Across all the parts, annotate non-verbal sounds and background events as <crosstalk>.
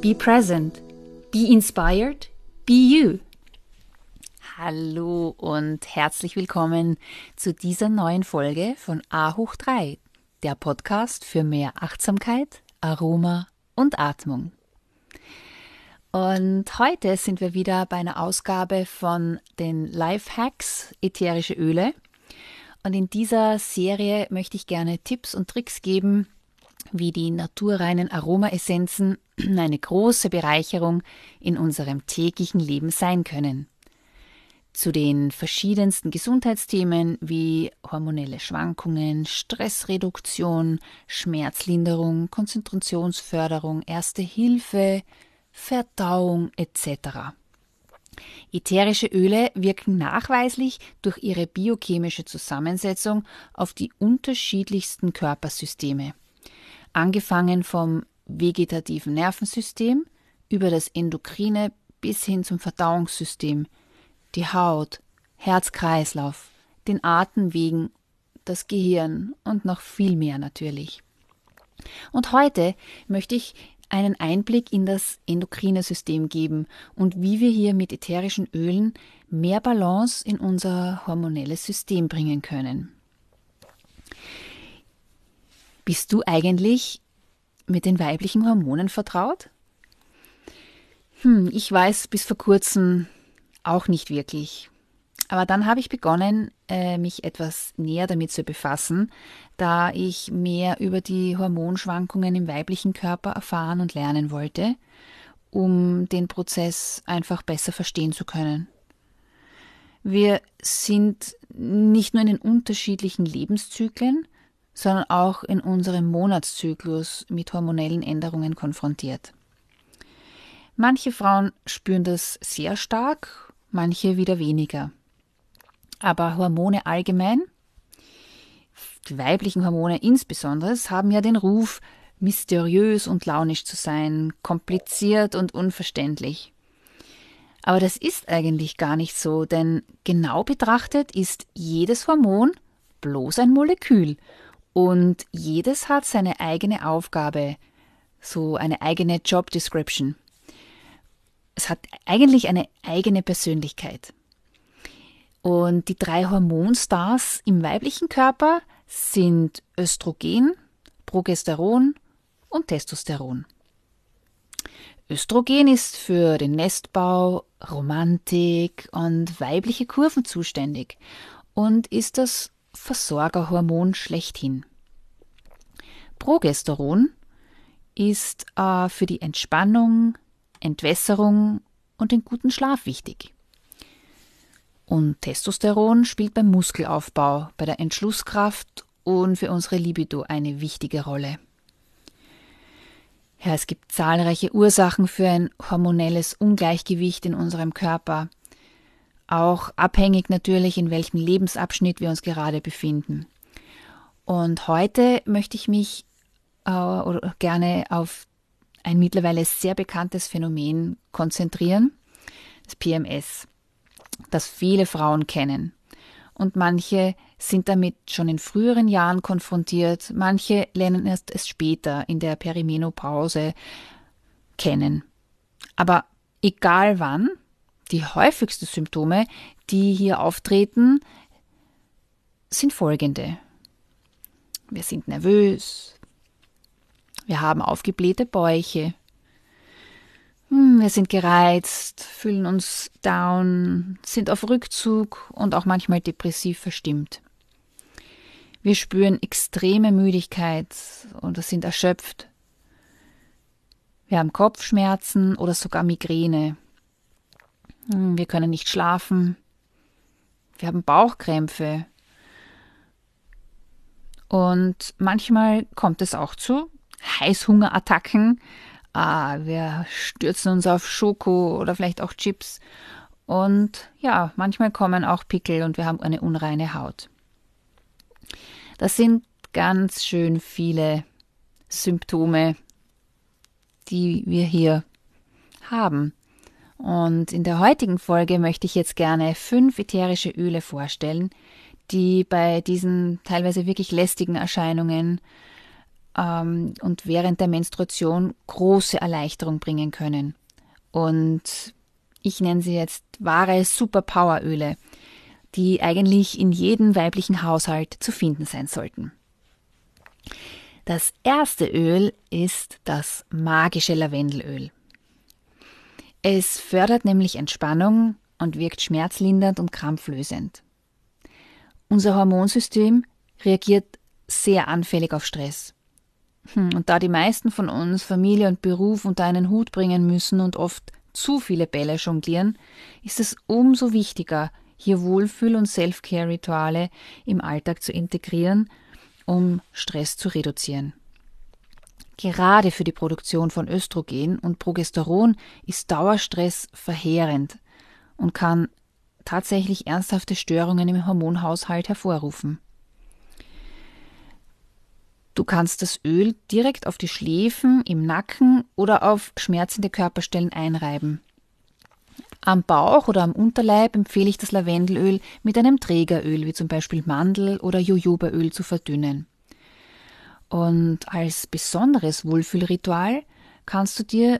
be present, be inspired, be you. Hallo und herzlich willkommen zu dieser neuen Folge von A hoch 3, der Podcast für mehr Achtsamkeit, Aroma und Atmung. Und heute sind wir wieder bei einer Ausgabe von den Life Hacks ätherische Öle. Und in dieser Serie möchte ich gerne Tipps und Tricks geben, wie die naturreinen Aromaessenzen <clears throat> eine große Bereicherung in unserem täglichen Leben sein können. Zu den verschiedensten Gesundheitsthemen wie hormonelle Schwankungen, Stressreduktion, Schmerzlinderung, Konzentrationsförderung, Erste Hilfe, Verdauung etc. Ätherische Öle wirken nachweislich durch ihre biochemische Zusammensetzung auf die unterschiedlichsten Körpersysteme, angefangen vom vegetativen Nervensystem über das endokrine bis hin zum Verdauungssystem, die Haut, Herz-Kreislauf, den Atemwegen, das Gehirn und noch viel mehr natürlich. Und heute möchte ich einen Einblick in das endokrine System geben und wie wir hier mit ätherischen Ölen mehr Balance in unser hormonelles System bringen können. Bist du eigentlich mit den weiblichen Hormonen vertraut? Hm, ich weiß bis vor kurzem auch nicht wirklich. Aber dann habe ich begonnen, äh, mich etwas näher damit zu befassen, da ich mehr über die Hormonschwankungen im weiblichen Körper erfahren und lernen wollte, um den Prozess einfach besser verstehen zu können. Wir sind nicht nur in den unterschiedlichen Lebenszyklen, sondern auch in unserem Monatszyklus mit hormonellen Änderungen konfrontiert. Manche Frauen spüren das sehr stark, manche wieder weniger. Aber Hormone allgemein, die weiblichen Hormone insbesondere, haben ja den Ruf, mysteriös und launisch zu sein, kompliziert und unverständlich. Aber das ist eigentlich gar nicht so, denn genau betrachtet ist jedes Hormon bloß ein Molekül und jedes hat seine eigene Aufgabe, so eine eigene Job Description. Es hat eigentlich eine eigene Persönlichkeit. Und die drei Hormonstars im weiblichen Körper sind Östrogen, Progesteron und Testosteron. Östrogen ist für den Nestbau, Romantik und weibliche Kurven zuständig und ist das Versorgerhormon schlechthin. Progesteron ist äh, für die Entspannung, Entwässerung und den guten Schlaf wichtig. Und Testosteron spielt beim Muskelaufbau, bei der Entschlusskraft und für unsere Libido eine wichtige Rolle. Ja, es gibt zahlreiche Ursachen für ein hormonelles Ungleichgewicht in unserem Körper, auch abhängig natürlich, in welchem Lebensabschnitt wir uns gerade befinden. Und heute möchte ich mich äh, gerne auf ein mittlerweile sehr bekanntes Phänomen konzentrieren, das PMS das viele Frauen kennen. Und manche sind damit schon in früheren Jahren konfrontiert, manche lernen erst es später in der Perimenopause kennen. Aber egal wann, die häufigsten Symptome, die hier auftreten, sind folgende. Wir sind nervös. Wir haben aufgeblähte Bäuche. Hm, wir sind gereizt, fühlen uns down, sind auf Rückzug und auch manchmal depressiv verstimmt. Wir spüren extreme Müdigkeit oder sind erschöpft. Wir haben Kopfschmerzen oder sogar Migräne. Hm, wir können nicht schlafen. Wir haben Bauchkrämpfe. Und manchmal kommt es auch zu Heißhungerattacken. Ah, wir stürzen uns auf Schoko oder vielleicht auch Chips. Und ja, manchmal kommen auch Pickel und wir haben eine unreine Haut. Das sind ganz schön viele Symptome, die wir hier haben. Und in der heutigen Folge möchte ich jetzt gerne fünf ätherische Öle vorstellen, die bei diesen teilweise wirklich lästigen Erscheinungen ähm, und während der Menstruation große Erleichterung bringen können. Und ich nenne sie jetzt wahre Superpoweröle, die eigentlich in jedem weiblichen Haushalt zu finden sein sollten. Das erste Öl ist das magische Lavendelöl. Es fördert nämlich Entspannung und wirkt schmerzlindernd und krampflösend. Unser Hormonsystem reagiert sehr anfällig auf Stress. Hm, und da die meisten von uns Familie und Beruf unter einen Hut bringen müssen und oft zu viele Bälle jonglieren, ist es umso wichtiger, hier Wohlfühl- und Self-Care-Rituale im Alltag zu integrieren, um Stress zu reduzieren. Gerade für die Produktion von Östrogen und Progesteron ist Dauerstress verheerend und kann tatsächlich ernsthafte Störungen im Hormonhaushalt hervorrufen. Du kannst das Öl direkt auf die Schläfen, im Nacken oder auf schmerzende Körperstellen einreiben. Am Bauch oder am Unterleib empfehle ich das Lavendelöl mit einem Trägeröl wie zum Beispiel Mandel- oder Jojobaöl zu verdünnen. Und als besonderes Wohlfühlritual kannst du dir,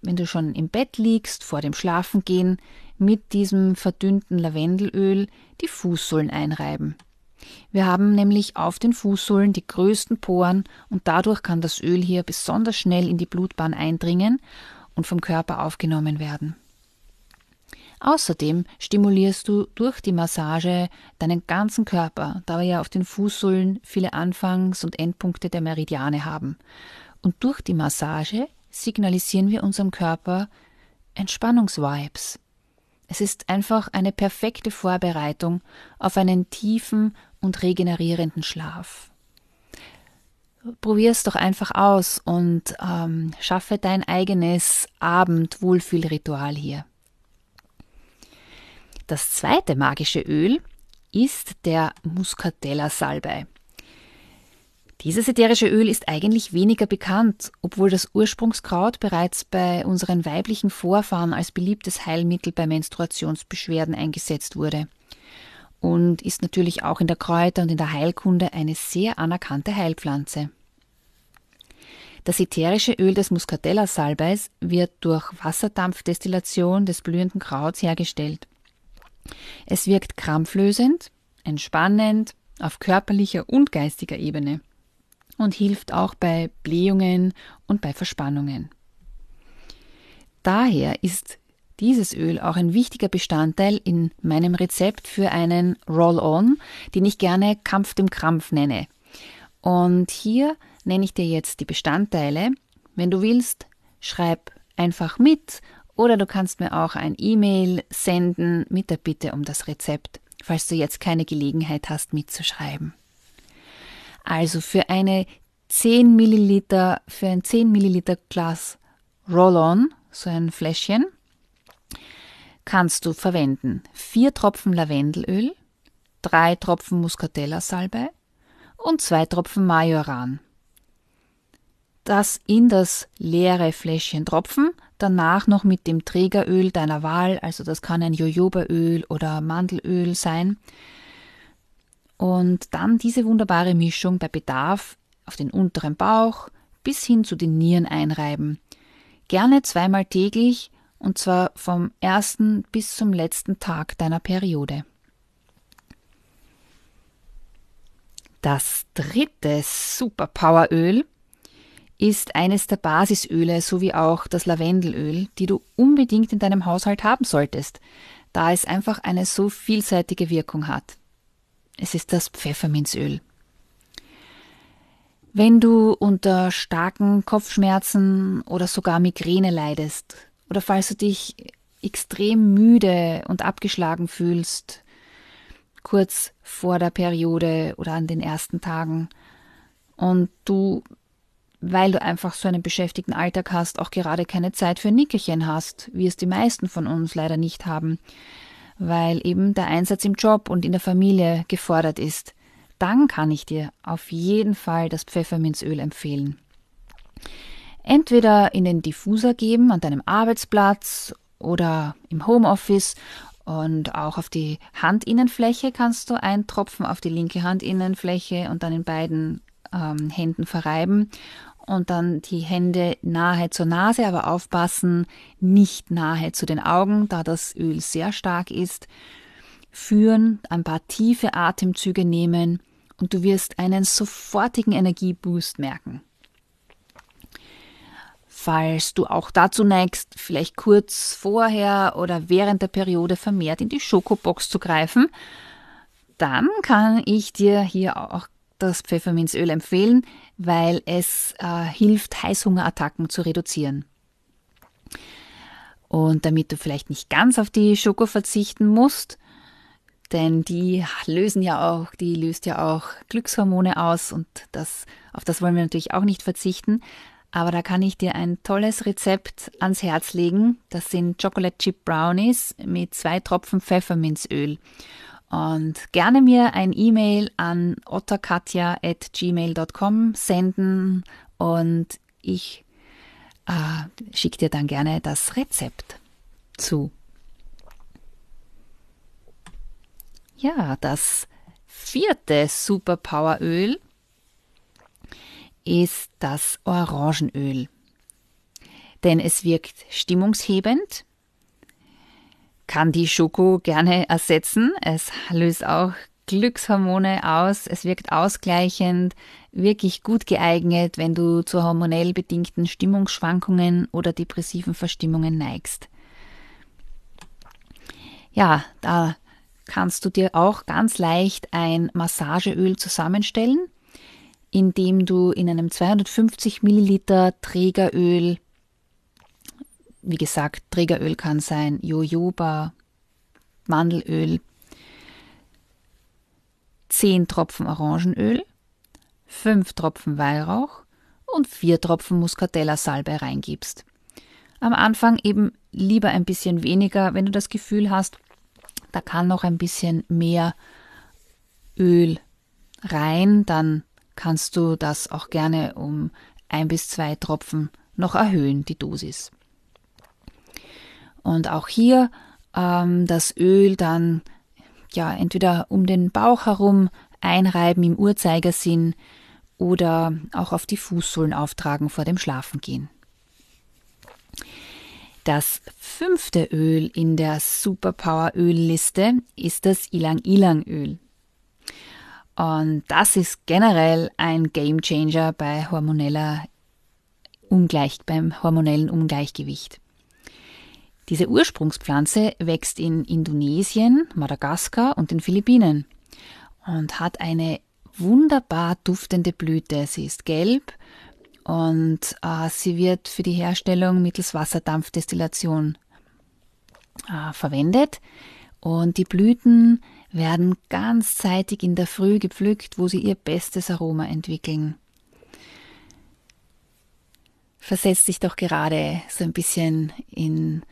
wenn du schon im Bett liegst, vor dem Schlafengehen, mit diesem verdünnten Lavendelöl die Fußsohlen einreiben. Wir haben nämlich auf den Fußsohlen die größten Poren und dadurch kann das Öl hier besonders schnell in die Blutbahn eindringen und vom Körper aufgenommen werden. Außerdem stimulierst du durch die Massage deinen ganzen Körper, da wir ja auf den Fußsohlen viele Anfangs- und Endpunkte der Meridiane haben. Und durch die Massage signalisieren wir unserem Körper Entspannungsvibes. Es ist einfach eine perfekte Vorbereitung auf einen tiefen und regenerierenden Schlaf. Probier es doch einfach aus und ähm, schaffe dein eigenes Abendwohlfühlritual hier. Das zweite magische Öl ist der Muscatella Salbei. Dieses ätherische Öl ist eigentlich weniger bekannt, obwohl das Ursprungskraut bereits bei unseren weiblichen Vorfahren als beliebtes Heilmittel bei Menstruationsbeschwerden eingesetzt wurde und ist natürlich auch in der Kräuter- und in der Heilkunde eine sehr anerkannte Heilpflanze. Das ätherische Öl des Muscatella-Salbeis wird durch Wasserdampfdestillation des blühenden Krauts hergestellt. Es wirkt krampflösend, entspannend auf körperlicher und geistiger Ebene und hilft auch bei Blähungen und bei Verspannungen. Daher ist dieses Öl auch ein wichtiger Bestandteil in meinem Rezept für einen Roll-On, den ich gerne Kampf dem Krampf nenne. Und hier nenne ich dir jetzt die Bestandteile. Wenn du willst, schreib einfach mit oder du kannst mir auch ein E-Mail senden mit der Bitte um das Rezept, falls du jetzt keine Gelegenheit hast mitzuschreiben. Also für eine 10 Milliliter, für ein 10 Milliliter Glas Roll-On, so ein Fläschchen, kannst du verwenden vier Tropfen Lavendelöl, drei Tropfen Muscatella-Salbei und zwei Tropfen Majoran. Das in das leere Fläschchen tropfen, danach noch mit dem Trägeröl deiner Wahl, also das kann ein Jojobaöl oder Mandelöl sein, und dann diese wunderbare Mischung bei Bedarf auf den unteren Bauch bis hin zu den Nieren einreiben. Gerne zweimal täglich und zwar vom ersten bis zum letzten Tag deiner Periode. Das dritte Superpoweröl ist eines der Basisöle sowie auch das Lavendelöl, die du unbedingt in deinem Haushalt haben solltest, da es einfach eine so vielseitige Wirkung hat. Es ist das Pfefferminzöl. Wenn du unter starken Kopfschmerzen oder sogar Migräne leidest oder falls du dich extrem müde und abgeschlagen fühlst, kurz vor der Periode oder an den ersten Tagen und du, weil du einfach so einen beschäftigten Alltag hast, auch gerade keine Zeit für ein Nickerchen hast, wie es die meisten von uns leider nicht haben, weil eben der Einsatz im Job und in der Familie gefordert ist, dann kann ich dir auf jeden Fall das Pfefferminzöl empfehlen. Entweder in den Diffuser geben an deinem Arbeitsplatz oder im Homeoffice und auch auf die Handinnenfläche kannst du einen Tropfen auf die linke Handinnenfläche und dann in beiden ähm, Händen verreiben und dann die Hände nahe zur Nase, aber aufpassen, nicht nahe zu den Augen, da das Öl sehr stark ist. Führen, ein paar tiefe Atemzüge nehmen und du wirst einen sofortigen Energieboost merken. Falls du auch dazu neigst, vielleicht kurz vorher oder während der Periode vermehrt in die Schokobox zu greifen, dann kann ich dir hier auch das Pfefferminzöl empfehlen, weil es äh, hilft, Heißhungerattacken zu reduzieren. Und damit du vielleicht nicht ganz auf die Schoko verzichten musst, denn die lösen ja auch, die löst ja auch Glückshormone aus und das, auf das wollen wir natürlich auch nicht verzichten. Aber da kann ich dir ein tolles Rezept ans Herz legen. Das sind Chocolate Chip Brownies mit zwei Tropfen Pfefferminzöl. Und gerne mir ein E-Mail an otterkatja.gmail.com senden und ich äh, schicke dir dann gerne das Rezept zu. Ja, das vierte Superpoweröl ist das Orangenöl. Denn es wirkt stimmungshebend, kann die Schoko gerne ersetzen. Es löst auch Glückshormone aus, es wirkt ausgleichend, wirklich gut geeignet, wenn du zu hormonell bedingten Stimmungsschwankungen oder depressiven Verstimmungen neigst. Ja, da kannst du dir auch ganz leicht ein Massageöl zusammenstellen, indem du in einem 250 Milliliter Trägeröl, wie gesagt, Trägeröl kann sein Jojoba, Mandelöl, 10 Tropfen Orangenöl, 5 Tropfen Weihrauch und 4 Tropfen Muscatella-Salbe reingibst. Am Anfang eben lieber ein bisschen weniger, wenn du das Gefühl hast, da kann noch ein bisschen mehr Öl rein, dann kannst du das auch gerne um ein bis zwei Tropfen noch erhöhen, die Dosis. Und auch hier ähm, das Öl dann ja entweder um den Bauch herum einreiben im Uhrzeigersinn oder auch auf die Fußsohlen auftragen vor dem Schlafengehen. Das fünfte Öl in der Superpower-Ölliste ist das Ilang-Ilang-Öl. Und das ist generell ein Gamechanger bei hormoneller Ungleich, beim hormonellen Ungleichgewicht. Diese Ursprungspflanze wächst in Indonesien, Madagaskar und den Philippinen und hat eine wunderbar duftende Blüte. Sie ist gelb und äh, sie wird für die Herstellung mittels Wasserdampfdestillation äh, verwendet. Und die Blüten werden ganzzeitig in der Früh gepflückt, wo sie ihr bestes Aroma entwickeln. Versetz dich doch gerade so ein bisschen in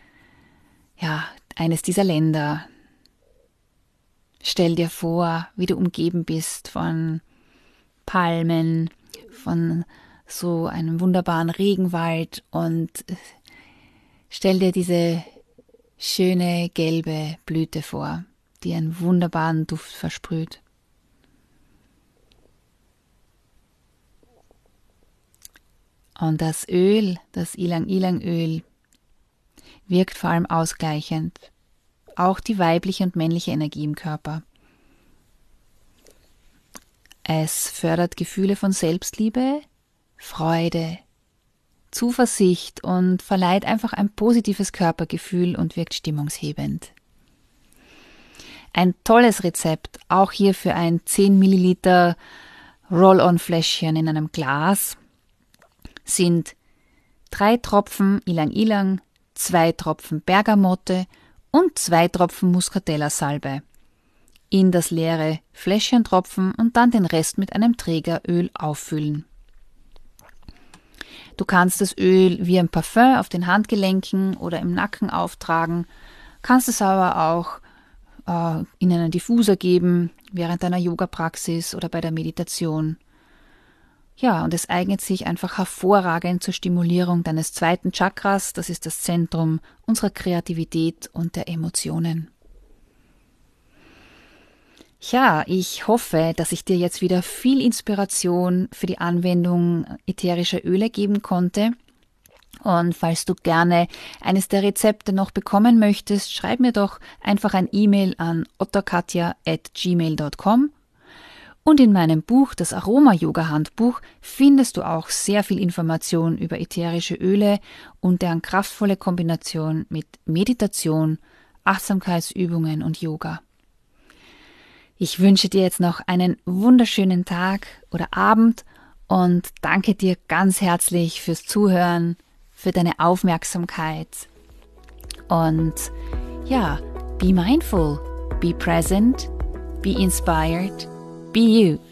ja, eines dieser Länder. Stell dir vor, wie du umgeben bist von Palmen, von so einen wunderbaren Regenwald und stell dir diese schöne gelbe Blüte vor, die einen wunderbaren Duft versprüht. Und das Öl, das Ilang-Ilang-Öl, wirkt vor allem ausgleichend, auch die weibliche und männliche Energie im Körper. Es fördert Gefühle von Selbstliebe, Freude, Zuversicht und verleiht einfach ein positives Körpergefühl und wirkt stimmungshebend. Ein tolles Rezept, auch hier für ein 10 Milliliter Roll-on-Fläschchen in einem Glas, sind drei Tropfen Ilang-Ilang, zwei Tropfen Bergamotte und zwei Tropfen Muscatella-Salbe. In das leere Fläschchen tropfen und dann den Rest mit einem Trägeröl auffüllen. Du kannst das Öl wie ein Parfum auf den Handgelenken oder im Nacken auftragen, kannst es aber auch äh, in einen Diffuser geben während deiner Yoga-Praxis oder bei der Meditation. Ja, und es eignet sich einfach hervorragend zur Stimulierung deines zweiten Chakras, das ist das Zentrum unserer Kreativität und der Emotionen. Ja, ich hoffe, dass ich dir jetzt wieder viel Inspiration für die Anwendung ätherischer Öle geben konnte. Und falls du gerne eines der Rezepte noch bekommen möchtest, schreib mir doch einfach ein E-Mail an ottokatja.gmail.com und in meinem Buch, das Aroma-Yoga-Handbuch, findest du auch sehr viel Information über ätherische Öle und deren kraftvolle Kombination mit Meditation, Achtsamkeitsübungen und Yoga. Ich wünsche dir jetzt noch einen wunderschönen Tag oder Abend und danke dir ganz herzlich fürs Zuhören, für deine Aufmerksamkeit. Und ja, be mindful, be present, be inspired Be you.